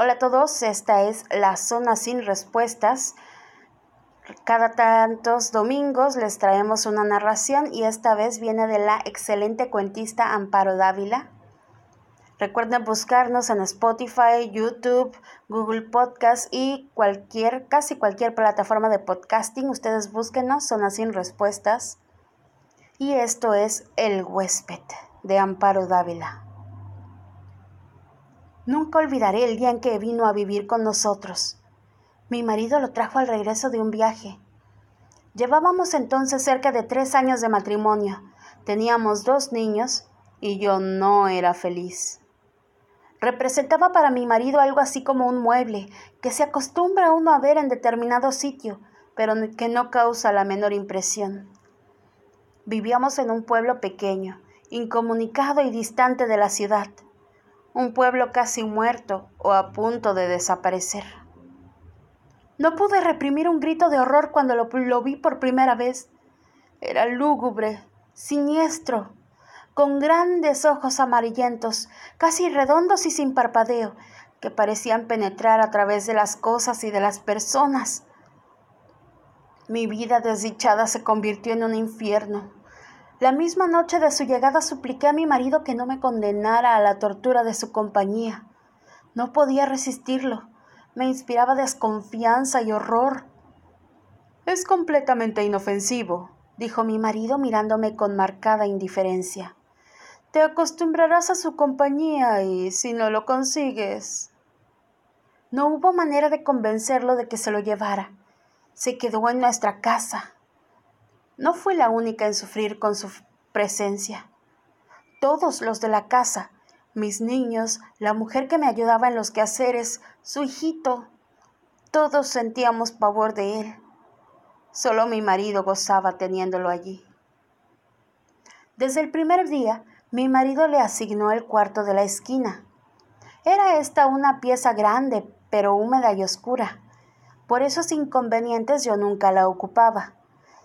Hola a todos, esta es la zona sin respuestas. Cada tantos domingos les traemos una narración y esta vez viene de la excelente cuentista Amparo Dávila. Recuerden buscarnos en Spotify, YouTube, Google Podcast y cualquier, casi cualquier plataforma de podcasting. Ustedes búsquenos, Zona sin respuestas. Y esto es El huésped de Amparo Dávila. Nunca olvidaré el día en que vino a vivir con nosotros. Mi marido lo trajo al regreso de un viaje. Llevábamos entonces cerca de tres años de matrimonio. Teníamos dos niños y yo no era feliz. Representaba para mi marido algo así como un mueble que se acostumbra uno a ver en determinado sitio, pero que no causa la menor impresión. Vivíamos en un pueblo pequeño, incomunicado y distante de la ciudad un pueblo casi muerto o a punto de desaparecer. No pude reprimir un grito de horror cuando lo, vi por primera vez. Era lúgubre, siniestro, con grandes ojos amarillentos, casi redondos y sin parpadeo, que parecían penetrar a través de las cosas y de las personas. Mi vida desdichada se convirtió en un infierno. La misma noche de su llegada supliqué a mi marido que no me condenara a la tortura de su compañía. No podía resistirlo. Me inspiraba desconfianza y horror. Es completamente inofensivo, dijo mi marido mirándome con marcada indiferencia. Te acostumbrarás a su compañía y si no lo consigues. No hubo manera de convencerlo de que se lo llevara. Se quedó en nuestra casa. No fue la única en sufrir con su presencia. Todos los de la casa, mis niños, la mujer que me ayudaba en los quehaceres, su hijito, todos sentíamos pavor de él. Solo mi marido gozaba teniéndolo allí. Desde el primer día, mi marido le asignó el cuarto de la esquina. Era esta una pieza grande, pero húmeda y oscura. Por esos inconvenientes yo nunca la ocupaba.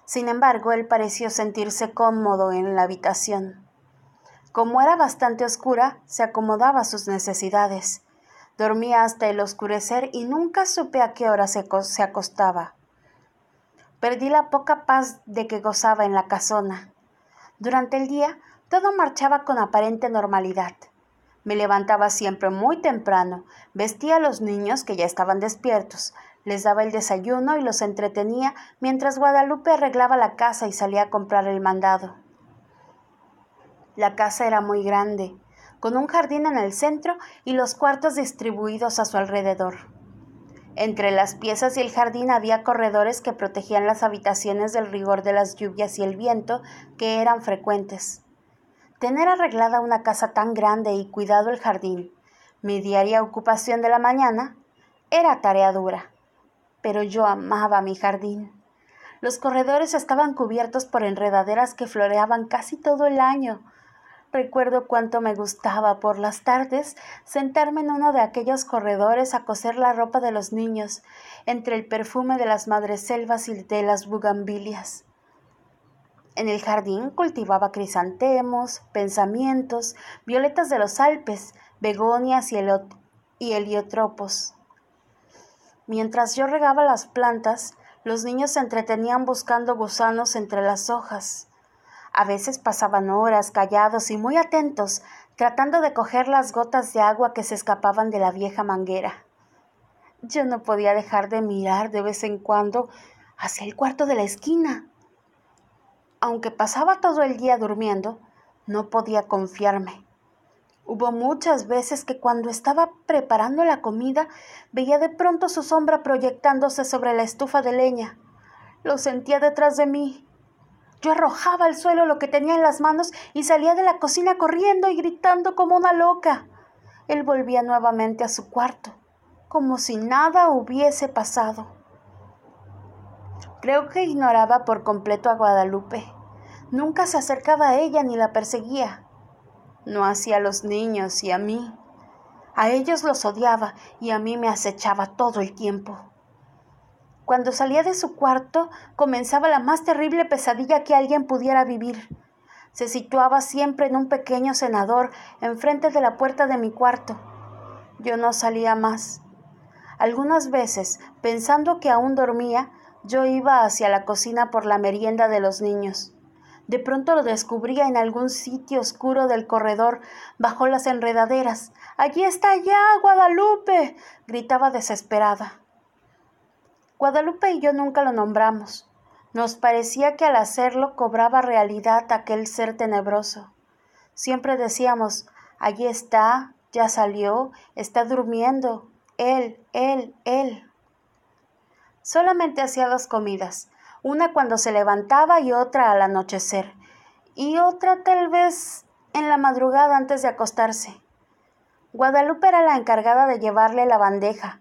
Sin embargo, él pareció sentirse cómodo en la habitación. Como era bastante oscura, se acomodaba a sus necesidades. Dormía hasta el oscurecer y nunca supe a qué hora se, se acostaba. Perdí la poca paz de que gozaba en la casona. Durante el día todo marchaba con aparente normalidad. Me levantaba siempre muy temprano, vestía a los niños que ya estaban despiertos, les daba el desayuno y los entretenía mientras Guadalupe arreglaba la casa y salía a comprar el mandado. La casa era muy grande, con un jardín en el centro y los cuartos distribuidos a su alrededor. Entre las piezas y el jardín había corredores que protegían las habitaciones del rigor de las lluvias y el viento, que eran frecuentes. Tener arreglada una casa tan grande y cuidado el jardín, mi diaria ocupación de la mañana, era tarea dura pero yo amaba mi jardín. Los corredores estaban cubiertos por enredaderas que floreaban casi todo el año. Recuerdo cuánto me gustaba por las tardes sentarme en uno de aquellos corredores a coser la ropa de los niños, entre el perfume de las madreselvas y de las bugambilias. En el jardín cultivaba crisantemos, pensamientos, violetas de los Alpes, begonias y, heliotropos. Mientras yo regaba las plantas, los niños se entretenían buscando gusanos entre las hojas. A veces pasaban horas callados y muy atentos, tratando de coger las gotas de agua que se escapaban de la vieja manguera. Yo no podía dejar de mirar de vez en cuando hacia el cuarto de la esquina. Aunque pasaba todo el día durmiendo, no podía confiarme. Hubo muchas veces que cuando estaba preparando la comida veía de pronto su sombra proyectándose sobre la estufa de leña. Lo sentía detrás de mí. Yo arrojaba al suelo lo que tenía en las manos y salía de la cocina corriendo y gritando como una loca. Él volvía nuevamente a su cuarto, como si nada hubiese pasado. Creo que ignoraba por completo a Guadalupe. Nunca se acercaba a ella ni la perseguía no hacia los niños y a mí. A ellos los odiaba y a mí me acechaba todo el tiempo. Cuando salía de su cuarto comenzaba la más terrible pesadilla que alguien pudiera vivir. Se situaba siempre en un pequeño cenador enfrente de la puerta de mi cuarto. Yo no salía más. Algunas veces, pensando que aún dormía, yo iba hacia la cocina por la merienda de los niños. De pronto lo descubría en algún sitio oscuro del corredor, bajo las enredaderas. Allí está ya, Guadalupe. gritaba desesperada. Guadalupe y yo nunca lo nombramos. Nos parecía que al hacerlo cobraba realidad aquel ser tenebroso. Siempre decíamos, allí está, ya salió, está durmiendo, él, él, él. Solamente hacía dos comidas, una cuando se levantaba y otra al anochecer, y otra tal vez en la madrugada antes de acostarse. Guadalupe era la encargada de llevarle la bandeja.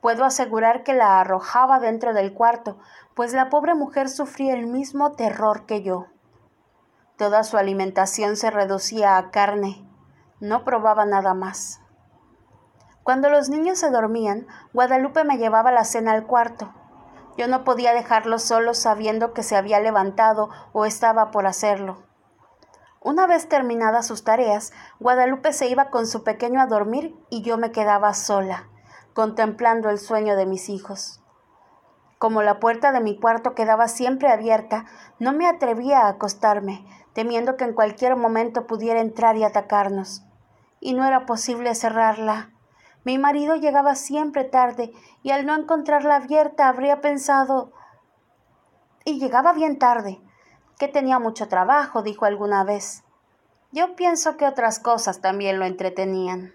Puedo asegurar que la arrojaba dentro del cuarto, pues la pobre mujer sufría el mismo terror que yo. Toda su alimentación se reducía a carne. No probaba nada más. Cuando los niños se dormían, Guadalupe me llevaba la cena al cuarto. Yo no podía dejarlo solo sabiendo que se había levantado o estaba por hacerlo. Una vez terminadas sus tareas, Guadalupe se iba con su pequeño a dormir y yo me quedaba sola, contemplando el sueño de mis hijos. Como la puerta de mi cuarto quedaba siempre abierta, no me atrevía a acostarme, temiendo que en cualquier momento pudiera entrar y atacarnos. Y no era posible cerrarla. Mi marido llegaba siempre tarde y al no encontrarla abierta habría pensado... Y llegaba bien tarde, que tenía mucho trabajo, dijo alguna vez. Yo pienso que otras cosas también lo entretenían.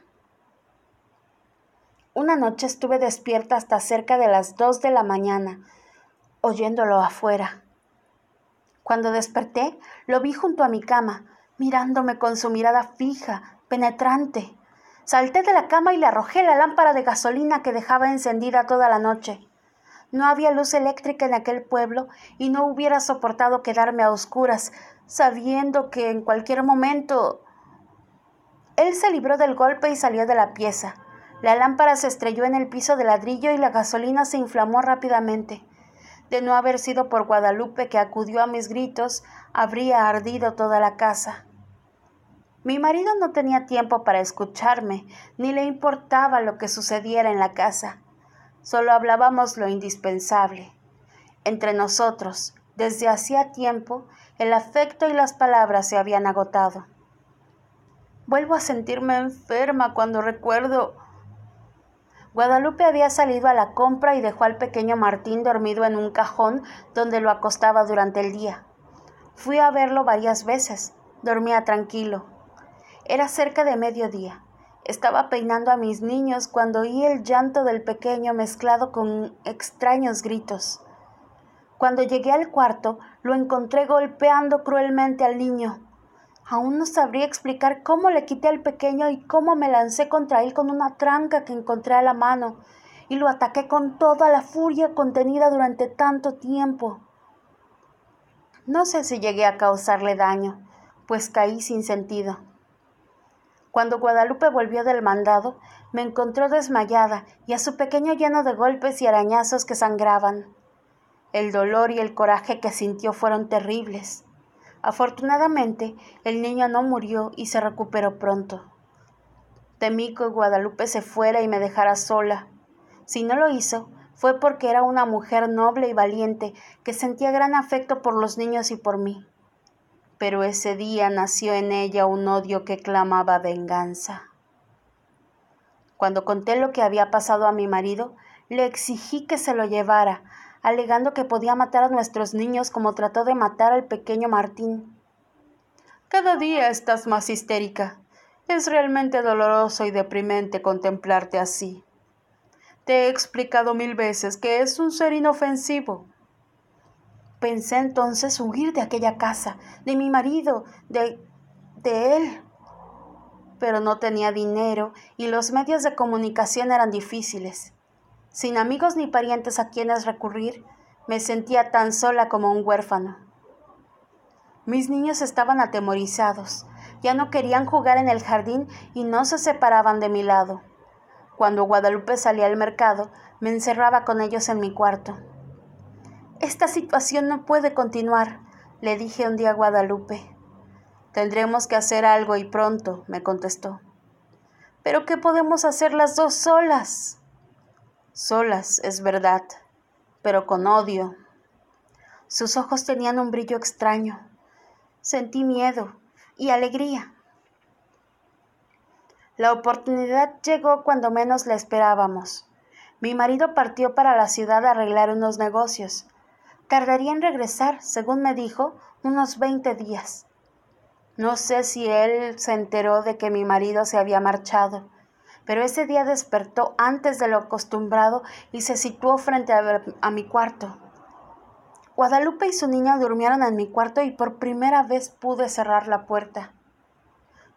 Una noche estuve despierta hasta cerca de las dos de la mañana, oyéndolo afuera. Cuando desperté, lo vi junto a mi cama, mirándome con su mirada fija, penetrante. Salté de la cama y le arrojé la lámpara de gasolina que dejaba encendida toda la noche. No había luz eléctrica en aquel pueblo y no hubiera soportado quedarme a oscuras, sabiendo que en cualquier momento... Él se libró del golpe y salió de la pieza. La lámpara se estrelló en el piso de ladrillo y la gasolina se inflamó rápidamente. De no haber sido por Guadalupe que acudió a mis gritos, habría ardido toda la casa. Mi marido no tenía tiempo para escucharme, ni le importaba lo que sucediera en la casa. Solo hablábamos lo indispensable. Entre nosotros, desde hacía tiempo, el afecto y las palabras se habían agotado. Vuelvo a sentirme enferma cuando recuerdo... Guadalupe había salido a la compra y dejó al pequeño Martín dormido en un cajón donde lo acostaba durante el día. Fui a verlo varias veces. Dormía tranquilo. Era cerca de mediodía. Estaba peinando a mis niños cuando oí el llanto del pequeño mezclado con extraños gritos. Cuando llegué al cuarto, lo encontré golpeando cruelmente al niño. Aún no sabría explicar cómo le quité al pequeño y cómo me lancé contra él con una tranca que encontré a la mano, y lo ataqué con toda la furia contenida durante tanto tiempo. No sé si llegué a causarle daño, pues caí sin sentido. Cuando Guadalupe volvió del mandado, me encontró desmayada y a su pequeño lleno de golpes y arañazos que sangraban. El dolor y el coraje que sintió fueron terribles. Afortunadamente, el niño no murió y se recuperó pronto. Temí que Guadalupe se fuera y me dejara sola. Si no lo hizo, fue porque era una mujer noble y valiente que sentía gran afecto por los niños y por mí pero ese día nació en ella un odio que clamaba venganza. Cuando conté lo que había pasado a mi marido, le exigí que se lo llevara, alegando que podía matar a nuestros niños como trató de matar al pequeño Martín. Cada día estás más histérica. Es realmente doloroso y deprimente contemplarte así. Te he explicado mil veces que es un ser inofensivo, Pensé entonces huir de aquella casa, de mi marido, de, de él. Pero no tenía dinero y los medios de comunicación eran difíciles. Sin amigos ni parientes a quienes recurrir, me sentía tan sola como un huérfano. Mis niños estaban atemorizados, ya no querían jugar en el jardín y no se separaban de mi lado. Cuando Guadalupe salía al mercado, me encerraba con ellos en mi cuarto. Esta situación no puede continuar, le dije un día a Guadalupe. Tendremos que hacer algo y pronto, me contestó. ¿Pero qué podemos hacer las dos solas? solas, es verdad, pero con odio. Sus ojos tenían un brillo extraño. Sentí miedo y alegría. La oportunidad llegó cuando menos la esperábamos. Mi marido partió para la ciudad a arreglar unos negocios. Tardaría en regresar, según me dijo, unos veinte días. No sé si él se enteró de que mi marido se había marchado, pero ese día despertó antes de lo acostumbrado y se situó frente a, a mi cuarto. Guadalupe y su niña durmieron en mi cuarto y por primera vez pude cerrar la puerta.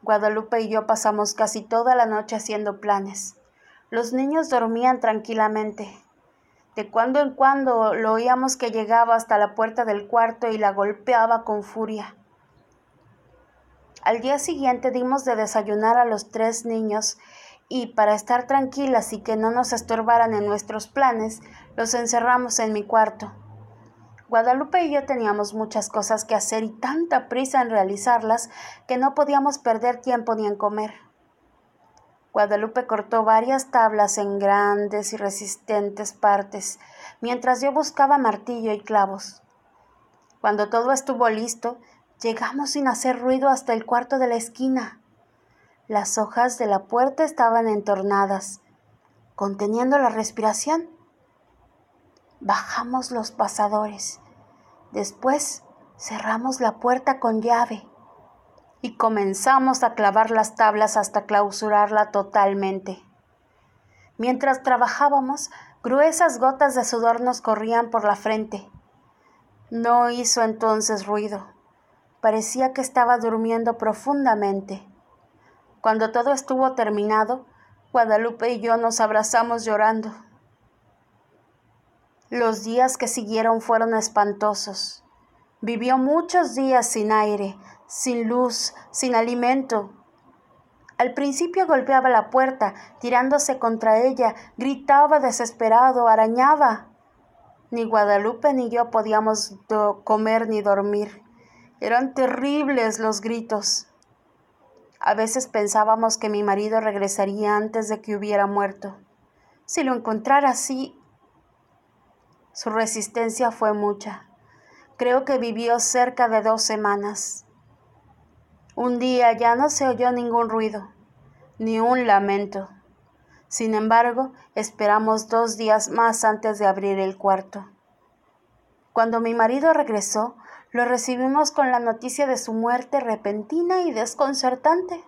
Guadalupe y yo pasamos casi toda la noche haciendo planes. Los niños dormían tranquilamente. De cuando en cuando lo oíamos que llegaba hasta la puerta del cuarto y la golpeaba con furia. Al día siguiente dimos de desayunar a los tres niños y para estar tranquilas y que no nos estorbaran en nuestros planes, los encerramos en mi cuarto. Guadalupe y yo teníamos muchas cosas que hacer y tanta prisa en realizarlas que no podíamos perder tiempo ni en comer. Guadalupe cortó varias tablas en grandes y resistentes partes, mientras yo buscaba martillo y clavos. Cuando todo estuvo listo, llegamos sin hacer ruido hasta el cuarto de la esquina. Las hojas de la puerta estaban entornadas, conteniendo la respiración. Bajamos los pasadores. Después cerramos la puerta con llave y comenzamos a clavar las tablas hasta clausurarla totalmente. Mientras trabajábamos, gruesas gotas de sudor nos corrían por la frente. No hizo entonces ruido. Parecía que estaba durmiendo profundamente. Cuando todo estuvo terminado, Guadalupe y yo nos abrazamos llorando. Los días que siguieron fueron espantosos. Vivió muchos días sin aire, sin luz, sin alimento. Al principio golpeaba la puerta, tirándose contra ella, gritaba desesperado, arañaba. Ni Guadalupe ni yo podíamos comer ni dormir. Eran terribles los gritos. A veces pensábamos que mi marido regresaría antes de que hubiera muerto. Si lo encontrara así, su resistencia fue mucha. Creo que vivió cerca de dos semanas. Un día ya no se oyó ningún ruido, ni un lamento. Sin embargo, esperamos dos días más antes de abrir el cuarto. Cuando mi marido regresó, lo recibimos con la noticia de su muerte repentina y desconcertante.